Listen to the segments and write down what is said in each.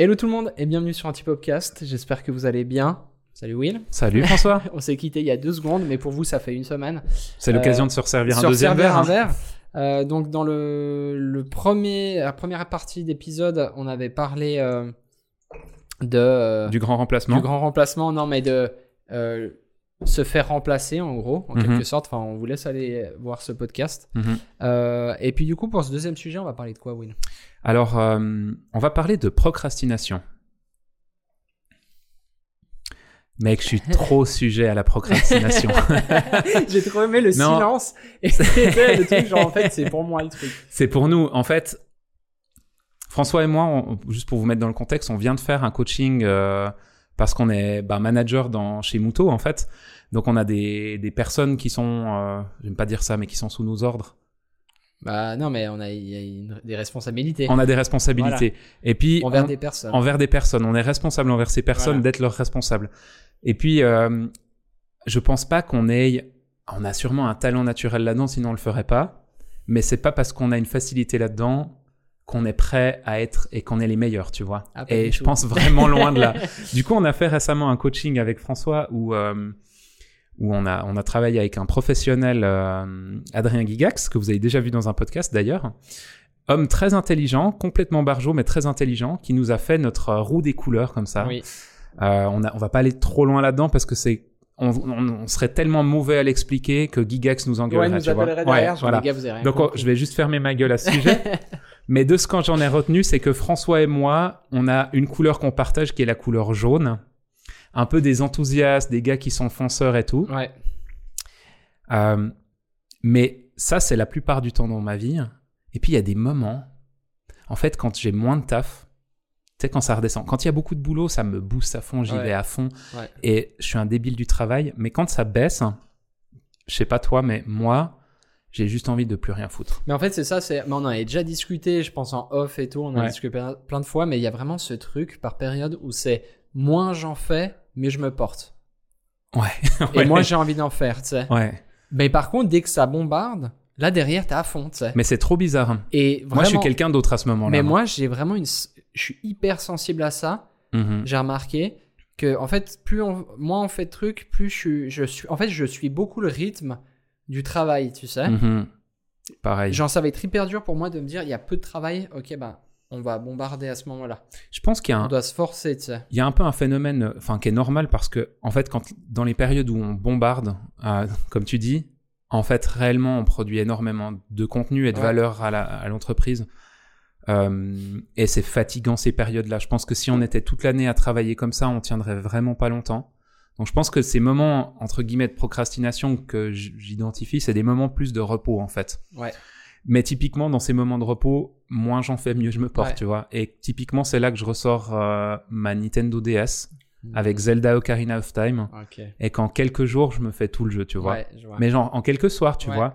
Hello tout le monde et bienvenue sur Antipopcast. J'espère que vous allez bien. Salut Will. Salut François. On s'est quitté il y a deux secondes, mais pour vous, ça fait une semaine. C'est l'occasion de se resservir un Se deuxième verre. un hein. verre. Euh, donc dans le, le premier, la première partie d'épisode, on avait parlé euh, de euh, Du grand remplacement. du grand remplacement, non mais de euh, se faire remplacer en gros, en Mhm. quelque sorte. Enfin, on vous laisse aller voir ce podcast. Mhm. Euh, et puis du coup, pour ce deuxième sujet, on va parler de quoi, Will? Alors, euh, on va parler de procrastination. Mec, je suis trop sujet à la procrastination. J'ai trop aimé le Non. silence. Et c'était le truc, genre en fait, c'est pour moi le truc. C'est pour nous. En fait, François et moi, on- juste pour vous mettre dans le contexte, on vient de faire un coaching euh, parce qu'on est bah, manager dans, chez Muto, en fait. Donc, on a des, des personnes qui sont, euh, j'aime pas dire ça, mais qui sont sous nos ordres. Bah non, mais on a, y a une- des responsabilités On a des responsabilités. Et puis, envers on- des personnes. envers des personnes. On est responsable envers ces personnes Voilà. d'être leurs responsables. Et puis, euh, je pense pas qu'on ait. On a sûrement un talent naturel là-dedans, sinon on le ferait pas. Mais c'est pas parce qu'on a une facilité là-dedans qu'on est prêt à être et qu'on est les meilleurs, tu vois. Ah, et je tout. pense vraiment loin de là. Du coup, on a fait récemment un coaching avec François où. euh, où on a, on a travaillé avec un professionnel, euh, Adrien Gigax, que vous avez déjà vu dans un podcast d'ailleurs. Homme très intelligent, complètement barjot, mais très intelligent, qui nous a fait notre roue des couleurs comme ça. Oui. Euh, on, a, on va pas aller trop loin là-dedans parce que c'est. On, on- on serait tellement mauvais à l'expliquer que Gigax nous Ouais, engueulerait. nous tu vois. appellerait Ouais, derrière. genre, voilà. gars, vous Donc on- compris. je vais juste fermer ma gueule à ce sujet. Mais de ce que j'en ai retenu, c'est que François et moi, on a une couleur qu'on partage qui est la couleur jaune. Un peu des enthousiastes, des gars qui sont fonceurs et tout. Ouais. Euh, mais ça, c'est la plupart du temps dans ma vie. Et puis, il y a des moments, en fait, quand j'ai moins de taf, tu sais, quand ça redescend. Quand il y a beaucoup de boulot, ça me booste à fond, j'y Ouais. vais à fond. Ouais. Et je suis un débile du travail. Mais quand ça baisse, je sais pas toi, mais moi, j'ai juste envie de plus rien foutre. Mais en fait, c'est ça. C'est. Mais on en avait déjà discuté, je pense en off et tout. On en a discuté plein, de fois. Mais il y a vraiment ce truc par période où c'est moins j'en fais, mieux je me porte. Ouais. Et moi, j'ai envie d'en faire, tu sais. Ouais. Mais par contre, dès que ça bombarde, là derrière, t'es à fond, tu sais. Mais c'est trop bizarre. Et vraiment. Moi, je suis quelqu'un d'autre à ce moment-là. Mais moi, j'ai vraiment une. Je suis hyper sensible à ça. Mhm. j'ai remarqué que en fait plus on, moins on fait de trucs plus je suis, je suis en fait je suis beaucoup le rythme du travail tu sais Mhm. Pareil. genre ça va être hyper dur pour moi de me dire il y a peu de travail ok bah on va bombarder à ce moment là Je pense qu'il y a un, on doit se forcer tu sais il y a un peu un phénomène, euh, enfin, qui est normal parce que, en fait, quand, dans les périodes où on bombarde, euh, comme tu dis, en fait, réellement, on produit énormément de contenu et de Ouais. valeur à l'entreprise. Euh, et c'est fatigant ces périodes-là. Je pense que si on était toute l'année à travailler comme ça, on tiendrait vraiment pas longtemps. Donc je pense que ces moments, entre guillemets, de procrastination que j'identifie, c'est des moments plus de repos, en fait. ouais Mais typiquement, dans ces moments de repos, moins j'en fais, mieux je me porte, Ouais. tu vois. Et typiquement, c'est là que je ressors euh, ma Nintendo DS avec Zelda Ocarina of Time. ok Et qu'en quelques jours, je me fais tout le jeu, tu vois. ouais je vois Mais genre, en quelques soirs, tu Ouais. vois.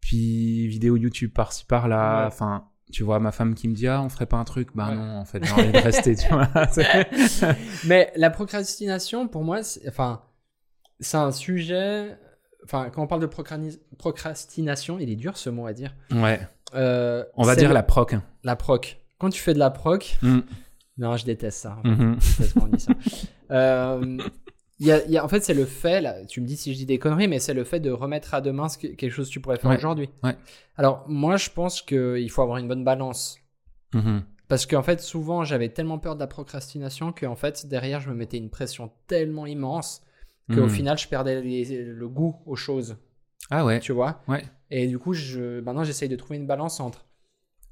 Puis, vidéo YouTube par-ci, par-là. Enfin, tu vois, ma femme qui me dit, ah, on ferait pas un truc. Bah Ouais. non, en fait, j'ai envie de rester, tu vois. Mais la procrastination pour moi c'est enfin c'est un sujet enfin quand on parle de procrani- procrastination il est dur ce mot à dire ouais. Euh, On va dire le- la proc. la proc quand tu fais de la proc Mm. non je déteste ça Mhm. Dit ça. Euh, y a- il y a- en fait, c'est le fait, là, tu me dis si je dis des conneries, mais c'est le fait de remettre à demain ce que- quelque chose que tu pourrais faire Ouais. aujourd'hui. Ouais. Alors, moi, je pense qu'il faut avoir une bonne balance. Mhm. Parce qu'en fait, souvent, j'avais tellement peur de la procrastination qu'en fait, derrière, je me mettais une pression tellement immense qu'au Mhm. final, je perdais les- le goût aux choses. Ah ouais. Tu vois? Ouais. Et du coup, je, maintenant, j'essaye de trouver une balance entre.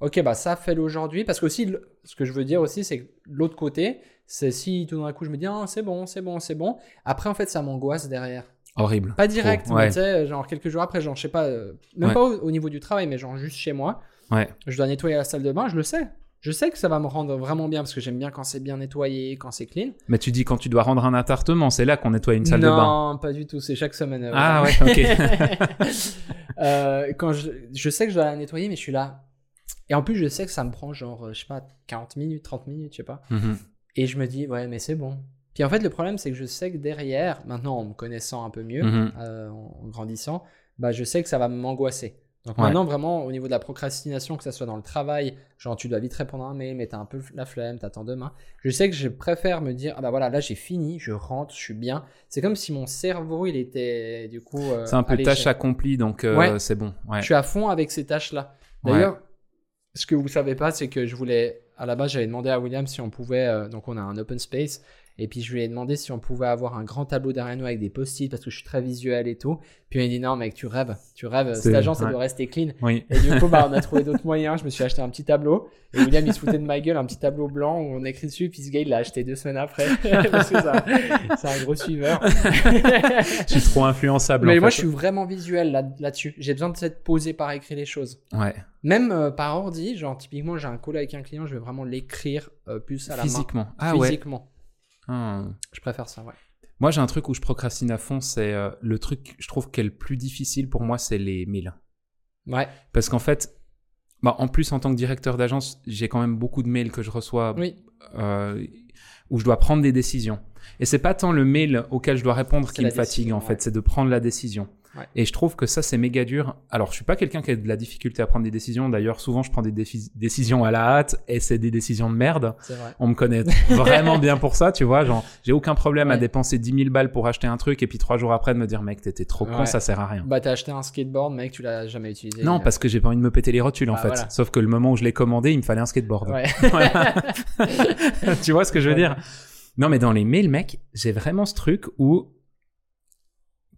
Ok, bah ça, fais-le aujourd'hui. Parce que aussi, ce que je veux dire aussi, c'est que l'autre côté, c'est si tout d'un coup, je me dis, ah, c'est bon, c'est bon, c'est bon. Après, en fait, ça m'angoisse derrière. Horrible. Pas direct, mais tu sais, genre quelques jours après, genre, je sais pas, euh, même Ouais. pas au, au niveau du travail, mais genre juste chez moi. Ouais. Je dois nettoyer la salle de bain, je le sais. Je sais que ça va me rendre vraiment bien parce que j'aime bien quand c'est bien nettoyé, quand c'est clean. Mais tu dis quand tu dois rendre un appartement, c'est là qu'on nettoie une salle de bain. Non, pas du tout, c'est chaque semaine. euh, Ah ouais, ok. Euh, quand je, je sais que je dois la nettoyer, mais je suis là. Et en plus, je sais que ça me prend genre, je sais pas, 40 minutes, 30 minutes, je sais pas. Mhm. Et je me dis, ouais, mais c'est bon. Puis en fait, le problème, c'est que je sais que derrière, maintenant, en me connaissant un peu mieux, Mhm. euh, en grandissant, bah, je sais que ça va m'angoisser. Donc Ouais. maintenant, vraiment, au niveau de la procrastination, que ça soit dans le travail, genre tu dois vite répondre à un mail, mais t'as un peu la flemme, t'attends demain. Je sais que je préfère me dire, ah bah voilà, là j'ai fini, je rentre, je suis bien. C'est comme si mon cerveau, il était du coup. euh, C'est un peu tâche accomplie, donc euh, Ouais. c'est bon. Ouais. Je suis à fond avec ces tâches-là. D'ailleurs, ce que vous savez pas, c'est que je voulais, à la base, j'avais demandé à William si on pouvait, euh, donc on a un open space, et puis je lui ai demandé si on pouvait avoir un grand tableau derrière nous avec des post-it parce que je suis très visuel et tout. Puis il m'a dit non, mec, tu rêves, tu rêves, cette agence, elle ouais. doit rester clean. Oui. Et du coup, bah, on a trouvé d'autres moyens. Je me suis acheté un petit tableau. Et William, il se foutait de ma gueule, un petit tableau blanc où on écrit dessus. Puis ce gars, il l'a acheté deux semaines après. parce que ça- c'est un gros suiveur. Je suis trop influençable. Mais en moi, fait. je suis vraiment visuel là- là-dessus. J'ai besoin de s'être posé par écrit les choses. Ouais. Même euh, par ordi, genre typiquement, j'ai un call avec un client, je vais vraiment l'écrire euh, plus à la Physiquement. main. Ah ouais. Ah. Je préfère ça, ouais. Moi, j'ai un truc où je procrastine à fond, c'est euh, le truc, je trouve, qui est le plus difficile pour moi, c'est les mails. Ouais, Parce qu'en fait, bah, en plus, en tant que directeur d'agence, j'ai quand même beaucoup de mails que je reçois oui. euh, où je dois prendre des décisions. Et c'est pas tant le mail auquel je dois répondre qui me fatigue, en fait, c'est de prendre la décision. Ouais. Et je trouve que ça, c'est méga dur. Alors, je suis pas quelqu'un qui a de la difficulté à prendre des décisions. D'ailleurs, souvent, je prends des décisions à la hâte et c'est des décisions de merde. C'est vrai. On me connaît vraiment bien pour ça, tu vois. Genre, j'ai aucun problème à dépenser 10 000 balles pour acheter un truc et puis trois jours après de me dire, mec, t'étais trop con, Ouais. ça sert à rien. Bah, t'as acheté un skateboard, mec, tu l'as jamais utilisé. Non, parce que j'ai pas envie de me péter les rotules en Bah, fait. voilà. Sauf que le moment où je l'ai commandé, il me fallait un skateboard. Tu vois ce que je veux dire? Non, mais dans les mails, mec, j'ai vraiment ce truc où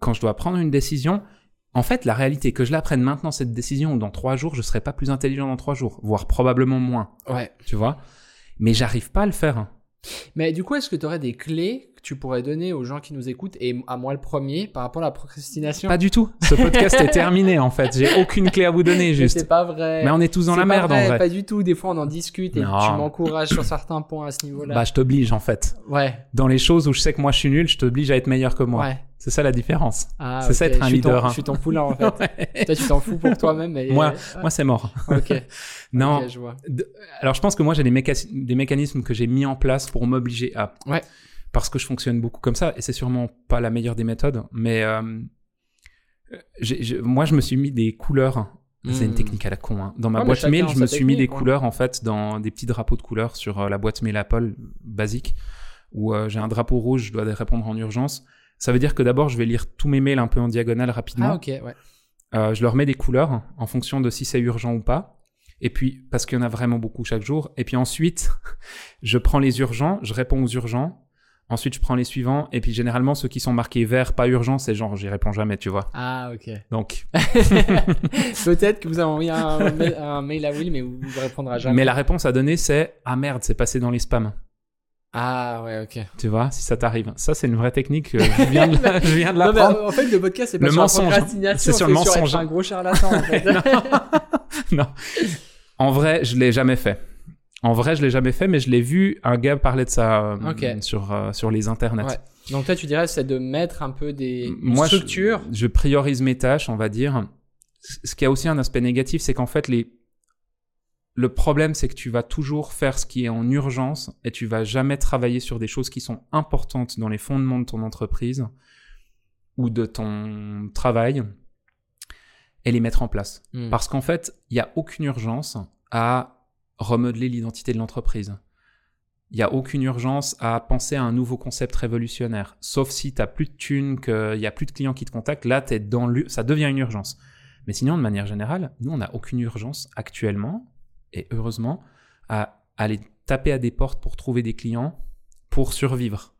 quand je dois prendre une décision, en fait, la réalité que je la prenne maintenant cette décision ou dans trois jours, je serai pas plus intelligent dans trois jours, voire probablement moins. ouais. Tu vois? Mais j'arrive pas à le faire. Mais du coup, est-ce que tu aurais des clés que tu pourrais donner aux gens qui nous écoutent et à moi le premier par rapport à la procrastination? Pas du tout. Ce podcast est terminé en fait. J'ai aucune clé à vous donner juste. C'est pas vrai. Mais on est tous dans la pas merde en vrai. Pas du tout. Des fois, on en discute et Non. tu m'encourages sur certains points à ce niveau-là. Bah, je t'oblige en fait. ouais. Dans les choses où je sais que moi je suis nul, je t'oblige à être meilleur que moi. Ouais. C'est ça la différence. Ah, C'est ça être un Je suis ton- leader, hein. Je suis ton poulain en fait. Toi, tu t'en fous pour toi-même. Moi, Moi, c'est mort. Ok. Non. Je vois. Alors, je pense que moi, j'ai des, méca- des mécanismes que j'ai mis en place pour m'obliger à. Ouais. Parce que je fonctionne beaucoup comme ça, et c'est sûrement pas la meilleure des méthodes, mais euh, moi, je me suis mis des couleurs. C'est une Hmm. technique à la con. hein. Dans ma Ouais, mais boîte mail, je me suis mis des couleurs, en fait, dans des petits drapeaux de couleurs sur euh, la boîte mail Apple basique, où euh, j'ai un drapeau rouge, je dois répondre en urgence. Ça veut dire que d'abord, je vais lire tous mes mails un peu en diagonale rapidement. Ah, ok, ouais. Euh, je leur mets des couleurs en fonction de si c'est urgent ou pas. Et puis, parce qu'il y en a vraiment beaucoup chaque jour. Et puis ensuite, je prends les urgents, je réponds aux urgents. Ensuite, je prends les suivants. Et puis, généralement, ceux qui sont marqués vert, pas urgent, c'est genre, j'y réponds jamais, tu vois. Ah, ok. Donc, Peut-être que vous avez envoyé un, mail- un mail à Will, mais vous ne répondra jamais. mais la réponse à donner, c'est, ah merde, c'est passé dans les spams. Ah, ouais, ok. Tu vois, si ça t'arrive. Ça, c'est une vraie technique. que Je viens de, la- je viens de Non, mais, l'apprendre. euh, en fait, le podcast, c'est pas Le sur mensonge. la procrastination, C'est sur le mensonge. un gros charlatan, en fait. non. En vrai, je l'ai jamais fait. En vrai, je l'ai jamais fait, mais je l'ai vu un gars parler de ça euh, sur, euh, sur les internets. Ouais. Donc, toi, tu dirais, c'est de mettre un peu des Moi, je- structures. Je, priorise mes tâches, on va dire. Ce qui a aussi un aspect négatif, c'est qu'en fait, les... le problème, c'est que tu vas toujours faire ce qui est en urgence et tu vas jamais travailler sur des choses qui sont importantes dans les fondements de ton entreprise ou de ton travail et les mettre en place. Hmm. Parce qu'en fait, il n'y a aucune urgence à remodeler l'identité de l'entreprise. Il n'y a aucune urgence à penser à un nouveau concept révolutionnaire. Sauf si tu n'as plus de thunes, qu'il n'y a plus de clients qui te contactent, là, t'es dans ça devient une urgence. Mais sinon, de manière générale, nous, on n'a aucune urgence actuellement, et heureusement, à aller taper à des portes pour trouver des clients pour survivre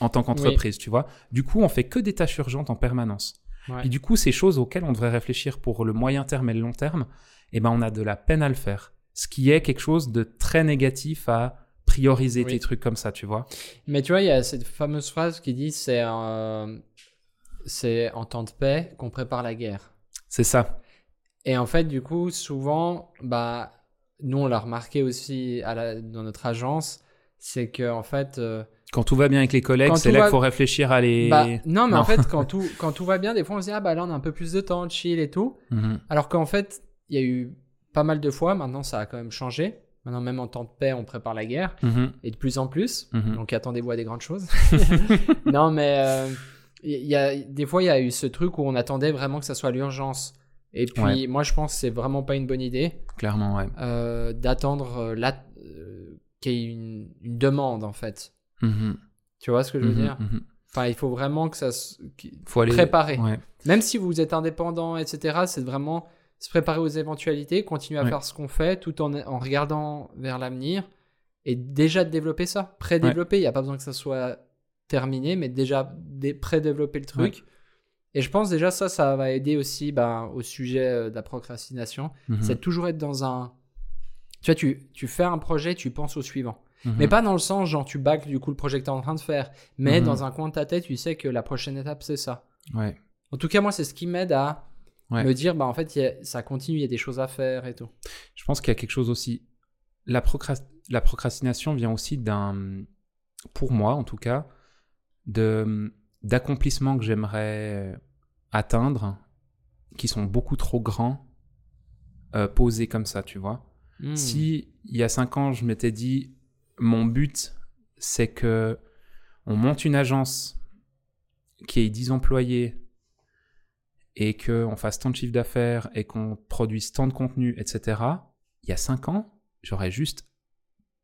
en tant qu'entreprise, tu vois. Du coup, on fait que des tâches urgentes en permanence. Ouais. Et du coup, ces choses auxquelles on devrait réfléchir pour le moyen terme et le long terme, eh ben, on a de la peine à le faire. Ce qui est quelque chose de très négatif à prioriser Oui. tes trucs comme ça, tu vois. Mais tu vois, il y a cette fameuse phrase qui dit c'est euh, c'est en temps de paix qu'on prépare la guerre. C'est ça. Et en fait, du coup, souvent, bah, nous, on l'a remarqué aussi à la- dans notre agence, c'est que en fait, euh, Quand tout va bien avec les collègues, c'est là va- qu'il faut réfléchir à les... bah, non, mais Non. en fait, quand tout, quand tout va bien, des fois, on se dit, ah bah là, on a un peu plus de temps, chill et tout. Mhm. Alors qu'en fait, il y a eu pas mal de fois, maintenant, ça a quand même changé. Maintenant, même en temps de paix, on prépare la guerre, Mhm. et de plus en plus. Mhm. Donc, attendez-vous à des grandes choses. non, mais euh, y a, des fois, il y a eu ce truc où on attendait vraiment que ça soit l'urgence. Et puis, moi, je pense que c'est vraiment pas une bonne idée Clairement, ouais. euh, d'attendre euh, là euh, qu'il y ait une, une demande, en fait. Mhm. Tu vois ce que je veux Mhm, dire mhm. Enfin, il faut vraiment que ça se qu'il- Faut aller. préparer. Ouais. Même si vous êtes indépendant, etc., c'est vraiment se préparer aux éventualités, continuer à Ouais. faire ce qu'on fait tout en, en regardant vers l'avenir et déjà de développer ça, pré-développer. Il n'y a pas besoin que ça soit terminé, mais déjà dé- pré-développer le truc. Et je pense déjà ça, ça va aider aussi ben, au sujet euh, de la procrastination. Mhm. C'est toujours être dans un... Tu vois, tu, tu fais un projet, tu penses au suivant. Mhm. Mais pas dans le sens, genre, tu bâcles du coup le projet que tu es en train de faire. Mais Mhm. dans un coin de ta tête, tu sais que la prochaine étape, c'est ça. Ouais. En tout cas, moi, c'est ce qui m'aide à Ouais. me dire, bah, en fait, a- ça continue, il y a des choses à faire et tout. Je pense qu'il y a quelque chose aussi. La, procrast- la procrastination vient aussi d'un, pour moi en tout cas, de d'accomplissements que j'aimerais atteindre, qui sont beaucoup trop grands, euh, posés comme ça, tu vois. Hmm. Si il y a cinq ans, je m'étais dit, mon but, c'est que on monte une agence qui ait 10 employés et qu'on fasse tant de chiffre d'affaires et qu'on produise tant de contenu, etc. Il y a cinq ans, j'aurais juste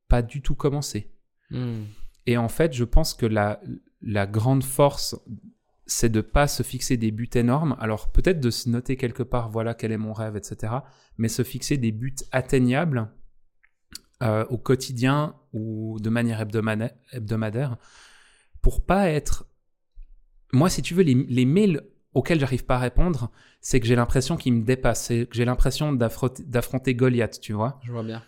pas du tout commencé. Hmm. Et en fait, je pense que la, la grande force, c'est de pas se fixer des buts énormes. Alors peut-être de se noter quelque part, voilà quel est mon rêve, etc. Mais se fixer des buts atteignables euh, au quotidien ou de manière hebdomadaire, hebdomadaire pour pas être. Moi, si tu veux, les, mails auxquels j'arrive pas à répondre, c'est que j'ai l'impression qu'ils me dépassent, c'est que j'ai l'impression d'affronter Goliath, tu vois. Je vois bien.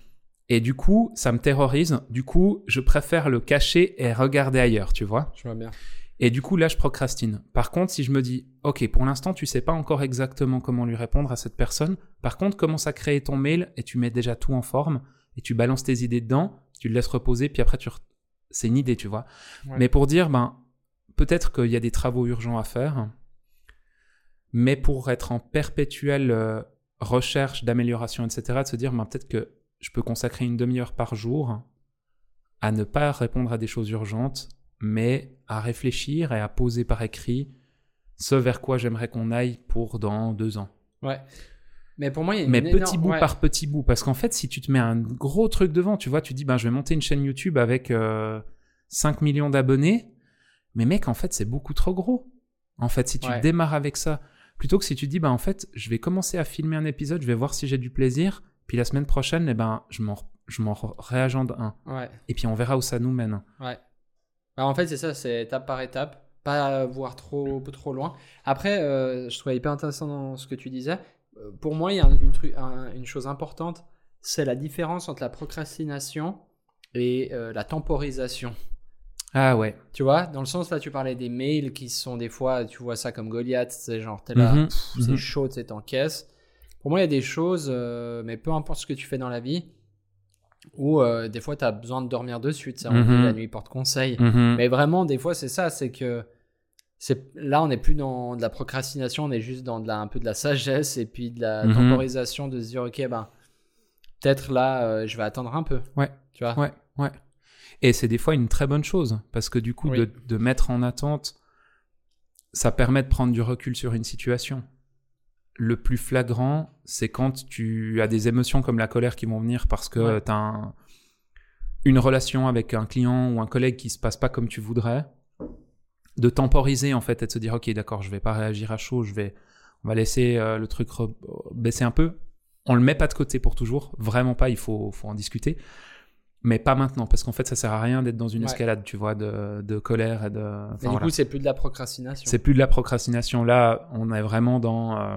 Et du coup, ça me terrorise. Du coup, je préfère le cacher et regarder ailleurs, tu vois. Je vois bien. Et du coup, là, je procrastine. Par contre, si je me dis, OK, pour l'instant, tu sais pas encore exactement comment lui répondre à cette personne. Par contre, commence à créer ton mail et tu mets déjà tout en forme et tu balances tes idées dedans, tu le laisses reposer, puis après, tu re- c'est une idée, tu vois. Ouais. Mais pour dire, ben, peut-être qu'il y a des travaux urgents à faire, mais pour être en perpétuelle euh, recherche d'amélioration, etc., de se dire, ben, peut-être que je peux consacrer une demi-heure par jour à ne pas répondre à des choses urgentes, mais à réfléchir et à poser par écrit ce vers quoi j'aimerais qu'on aille pour dans deux ans. Ouais. Mais pour moi, il y a une Mais énorme- petit bout ouais. par petit bout. Parce qu'en fait, si tu te mets un gros truc devant, tu vois, tu dis, ben, je vais monter une chaîne YouTube avec euh, 5 millions d'abonnés. Mais mec, en fait, c'est beaucoup trop gros. En fait, si tu Ouais. démarres avec ça, plutôt que si tu dis, ben, en fait, je vais commencer à filmer un épisode, je vais voir si j'ai du plaisir. Puis la semaine prochaine, eh ben, je m'en, je m'en réagende un. Ouais. Et puis on verra où ça nous mène. Ouais. Bah, en fait, c'est ça, c'est étape par étape, pas voir trop, trop loin. Après, euh, je trouvais hyper intéressant dans ce que tu disais. Euh, Pour moi, il y a un- une, tru- un- une chose importante, c'est la différence entre la procrastination et euh, la temporisation. Ah ouais. Tu vois, dans le sens là, tu parlais des mails qui sont des fois, tu vois ça comme Goliath, c'est genre, t'es là, Mhm, c'est mhm. chaud, c'est en caisse. Pour moi, il y a des choses, euh, mais peu importe ce que tu fais dans la vie, où euh, des fois, tu as besoin de dormir sais, on dit Mhm. la nuit porte conseil. Mhm. Mais vraiment, des fois, c'est ça, c'est que c'est là, on n'est plus dans de la procrastination, on est juste dans de la, un peu de la sagesse et puis de la Mhm. temporisation, de se dire, ok, ben, peut-être là, euh, je vais attendre un peu. Ouais. Tu vois? Ouais, ouais. Et c'est des fois une très bonne chose, parce que du coup, Oui. de, de mettre en attente, ça permet de prendre du recul sur une situation. Le plus flagrant, c'est quand tu as des émotions comme la colère qui vont venir parce que Ouais. tu as une relation avec un client ou un collègue qui se passe pas comme tu voudrais. De temporiser en fait et de se dire ok d'accord je vais pas réagir à chaud je vais on va laisser euh, le truc baisser un peu on le met pas de côté pour toujours vraiment pas il faut faut en discuter mais pas maintenant parce qu'en fait ça sert à rien d'être dans une Ouais. escalade tu vois de, de colère et de enfin, du voilà. coup, c'est plus de la procrastination. c'est plus de la procrastination là on est vraiment dans euh,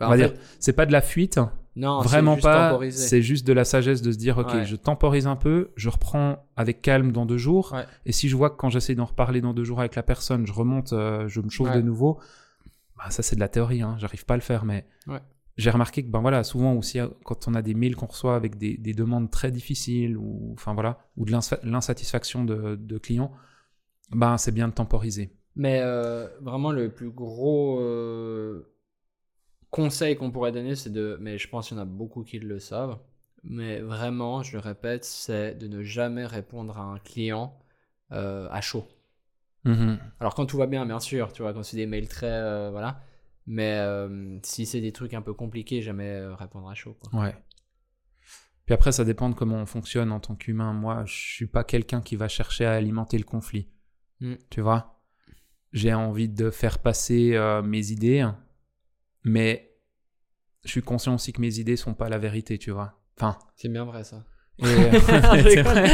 Bah, on va dire c'est pas de la fuite non, vraiment pas c'est juste de la sagesse de se dire ok Ouais. je temporise un peu je reprends avec calme dans deux jours Ouais. et si je vois que quand j'essaie d'en reparler dans deux jours avec la personne je remonte euh, je me chauffe de nouveau bah, ça c'est de la théorie hein. j'arrive pas à le faire mais. J'ai remarqué que ben voilà souvent aussi euh, quand on a des mails qu'on reçoit avec des, des demandes très difficiles ou enfin voilà ou de l'insa- l'insatisfaction de, de clients ben c'est bien de temporiser Mais euh, vraiment, le plus gros euh, conseil qu'on pourrait donner, c'est de. Mais je pense qu'il y en a beaucoup qui le savent. Mais vraiment, je le répète, c'est de ne jamais répondre à un client euh, à chaud. Mhm. Alors, quand tout va bien, bien sûr, tu vois, quand c'est des mails très. voilà. Mais euh, si c'est des trucs un peu compliqués, jamais euh, répondre à chaud. Quoi. Ouais. Puis après, ça dépend de comment on fonctionne en tant qu'humain. Moi, je suis pas quelqu'un qui va chercher à alimenter le conflit. Mm. Tu vois? J'ai envie de faire passer euh, mes idées, mais je suis conscient aussi que mes idées sont pas la vérité, tu vois? Enfin, C'est bien vrai ça. Et- vrai.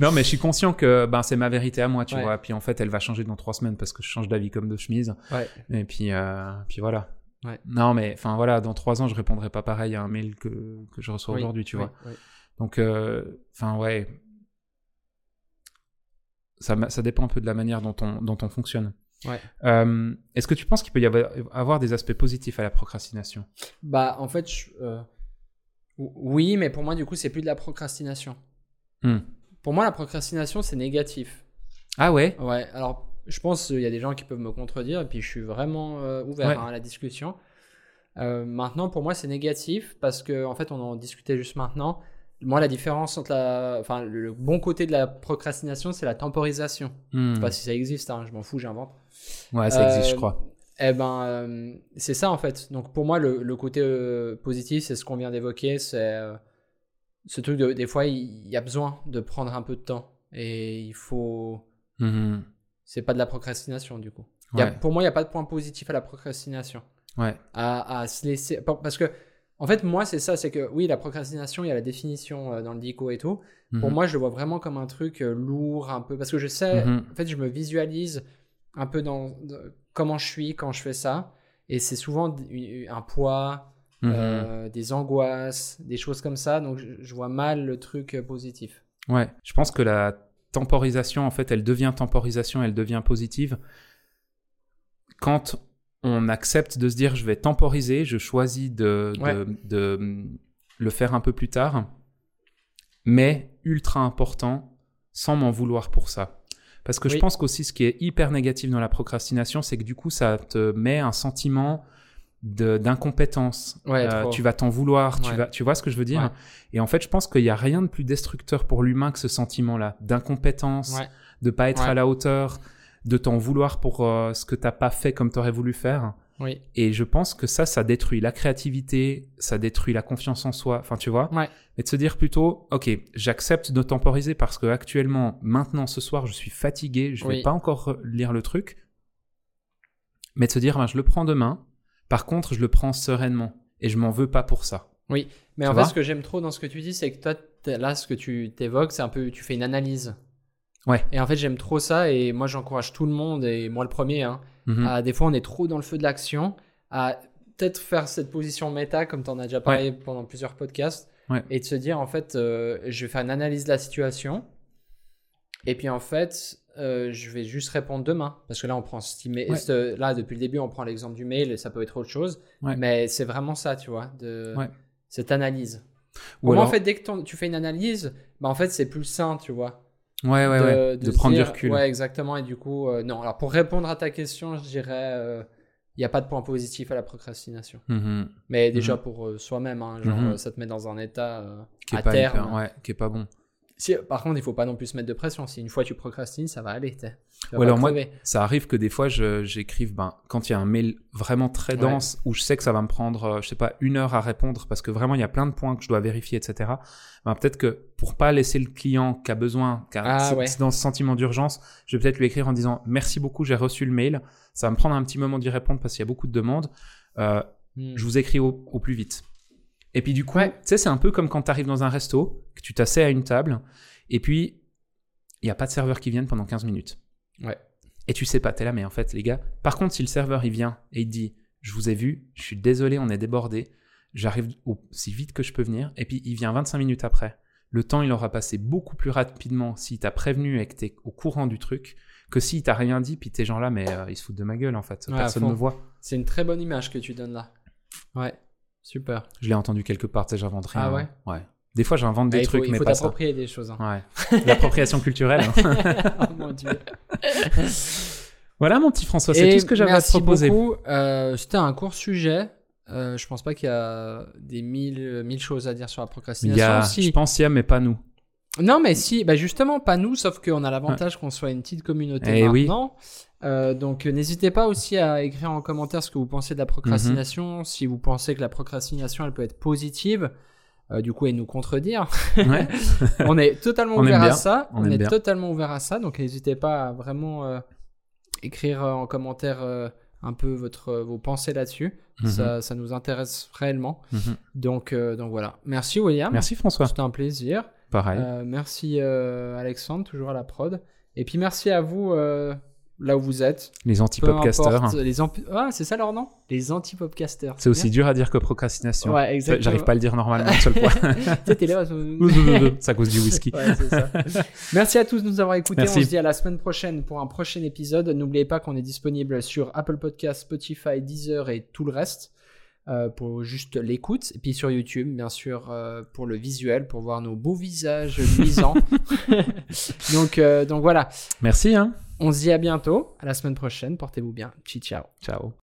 non, mais je suis conscient que ben, c'est ma vérité à moi, tu Ouais. vois. Puis en fait, elle va changer dans trois semaines parce que je change d'avis comme de chemise. Ouais. Et puis, euh, puis voilà. Ouais. Non, mais enfin voilà, dans trois ans, je répondrai pas pareil à un mail que, que je reçois Oui, aujourd'hui, tu oui, vois. oui. Donc, euh, enfin ouais. Ça, ça dépend un peu de la manière dont on, dont on fonctionne. Ouais. Euh, Est-ce que tu penses qu'il peut y avoir, avoir des aspects positifs à la procrastination? Bah, en fait, je- euh, oui, mais pour moi, du coup, c'est plus de la procrastination. Hmm. Pour moi, la procrastination, c'est négatif. Ah ouais? Ouais, alors, je pense qu'il y a des gens qui peuvent me contredire, et puis je suis vraiment euh, ouvert Ouais. hein, à la discussion. Euh, maintenant, pour moi, c'est négatif parce que, en fait, on en discutait juste maintenant. Moi, la différence entre la. Enfin, le bon côté de la procrastination, c'est la temporisation. Hmm. Je sais pas si ça existe, hein, je m'en fous, j'invente. Ouais, ça existe, Euh, je crois. Eh ben, euh, c'est ça en fait. Donc pour moi, le, le côté euh, positif, c'est ce qu'on vient d'évoquer. C'est euh, ce truc de. Des fois, il y a besoin de prendre un peu de temps. Et il faut. Mhm. C'est pas de la procrastination du coup. Y a- pour moi, il n'y a pas de point positif à la procrastination. Ouais. À, à se laisser. Parce que, en fait, moi, c'est ça. C'est que oui, la procrastination, il y a la définition dans le DICO et tout. Pour Mhm. moi, je le vois vraiment comme un truc lourd, un peu. Parce que je sais, Mhm. en fait, je me visualise un peu dans comment je suis quand je fais ça. Et c'est souvent un poids, Mhm. euh, des angoisses, des choses comme ça. Donc, je, vois mal le truc euh, positif. Ouais, je pense que la temporisation, en fait, elle devient temporisation, elle devient positive quand on accepte de se dire je vais temporiser, je choisis de, de- Ouais. de, hum, le faire un peu plus tard, mais ultra important, sans m'en vouloir pour ça. Parce que je pense qu'aussi ce qui est hyper négatif dans la procrastination, c'est que du coup, ça te met un sentiment d'incompétence. Ouais, Euh, tu vas t'en vouloir, tu, vas, tu vois ce que je veux dire? Ouais. Et en fait, je pense qu'il n'y a rien de plus destructeur pour l'humain que ce sentiment-là, d'incompétence, de pas être à la hauteur, de t'en vouloir pour euh, ce que t'as pas fait comme t'aurais voulu faire. Oui. Et je pense que ça, ça détruit la créativité, ça détruit la confiance en soi. Enfin, tu vois. Ouais. Et de se dire plutôt, ok, j'accepte de temporiser parce que actuellement, maintenant, ce soir, je suis fatigué, je vais Oui. pas encore lire le truc. Mais de se dire, ben, je le prends demain. Par contre, je le prends sereinement et je m'en veux pas pour ça. Oui. Mais en fait, ce que j'aime trop dans ce que tu dis, c'est que toi, là, ce que tu t'évoques, c'est un peu. Tu fais une analyse. Ouais. Et en fait, j'aime trop ça. Et moi, j'encourage tout le monde, et moi le premier, hein, À- des fois, on est trop dans le feu de l'action, à peut-être faire cette position méta, comme tu en as déjà parlé pendant plusieurs podcasts, Ouais. et de se dire, en fait, euh, je vais faire une analyse de la situation, et puis en fait, euh, je vais juste répondre demain. Parce que là, on prend ce email- Ouais. ce- là, depuis le début, on prend l'exemple du mail, et ça peut être autre chose, mais c'est vraiment ça, tu vois, de cette analyse. Ou alors- en fait, dès que tu fais une analyse, bah, en fait, c'est plus sain, tu vois Ouais, ouais, ouais. De, se prendre dire- du recul. Ouais, exactement. Et du coup, euh, non. Alors, pour répondre à ta question, je dirais, il n'y a pas de point positif à la procrastination. Mhm. Mais déjà pour euh, soi-même, hein, genre, Mhm. euh, ça te met dans un état euh, Qui est à pas terme. hyper- ouais, qui est pas bon. Si- par contre, il faut pas non plus se mettre de pression. Si une fois tu procrastines, ça va aller. Ou alors moi, ça arrive que des fois, je- j'écrive, ben, quand il y a un mail vraiment très Ouais. dense, où je sais que ça va me prendre, euh, je sais pas, une heure à répondre, parce que vraiment, il y a plein de points que je dois vérifier, etc. Ben, peut-être que pour pas laisser le client qui a besoin, qui a Ah, c'est- ouais. c'est dans ce sentiment d'urgence, je vais peut-être lui écrire en disant, merci beaucoup, j'ai reçu le mail. Ça va me prendre un petit moment d'y répondre parce qu'il y a beaucoup de demandes. Euh, Hmm. je vous écris au, au plus vite. Et puis du coup, Ouais. tu sais, c'est un peu comme quand tu arrives dans un resto, que tu t'assais à une table, et puis il n'y a pas de serveur qui vienne pendant 15 minutes. Ouais. Et tu sais pas, t'es là, mais en fait, les gars, par contre, si le serveur il vient et il dit, je vous ai vu, je suis désolé, on est débordé, j'arrive aussi vite que je peux venir, et puis il vient 25 minutes après. Le temps, il aura passé beaucoup plus rapidement s'il t'a prévenu et que t'es au courant du truc, que s'il t'a rien dit, puis t'es gens là, mais euh, ils se foutent de ma gueule en fait, Ouais, personne fond. me voit. C'est une très bonne image que tu donnes là. Ouais, super. Je l'ai entendu quelque part, tu sais, j'invente rien. Ah ouais? Ouais. Des fois, j'invente des il faut, trucs, il mais faut pas ça. t'approprier des choses. hein. Ouais. L'appropriation culturelle. hein. oh mon dieu. voilà, mon petit François, c'est Et tout ce que j'avais à te merci proposer. beaucoup. Euh, C'était un court sujet. Euh, je pense pas qu'il y a des mille, mille choses à dire sur la Il procrastination. y a, Si. je pense, il y a, mais pas nous. Non, mais si, bah justement, pas nous, sauf qu'on a l'avantage qu'on soit une petite communauté Eh oui. maintenant. Euh, donc, euh, n'hésitez pas aussi à écrire en commentaire ce que vous pensez de la procrastination. Mhm. Si vous pensez que la procrastination, elle peut être positive, euh, du coup, et nous contredire. Ouais. on est totalement On ouvert à ça. On est bien. totalement ouvert à ça. Donc, n'hésitez pas à vraiment euh, écrire en commentaire un peu votre, vos pensées là-dessus. Mhm. ça, ça nous intéresse réellement. Mhm. Donc, donc voilà. Merci, William. Merci François. C'était un plaisir. Pareil. Euh, merci euh, Alexandre, toujours à la prod. Et puis merci à vous euh, là où vous êtes. les anti-popcasters. Les ah, c'est ça leur nom Les anti-popcasters. C'est aussi dur à dire que procrastination. bien. Ouais, exactement. J'arrive pas à le dire normalement, seul point. T'es là. C'est à cause du whisky. Ouais, c'est ça. Merci à tous de nous avoir écoutés. Merci. On se dit à la semaine prochaine pour un prochain épisode. N'oubliez pas qu'on est disponible sur Apple Podcasts, Spotify, Deezer et tout le reste euh, pour juste l'écoute. Et puis sur YouTube, bien sûr, euh, pour le visuel, pour voir nos beaux visages luisants. donc, euh, donc voilà. Merci, hein. On se dit à bientôt. À la semaine prochaine. Portez-vous bien. Ciao, ciao. Ciao.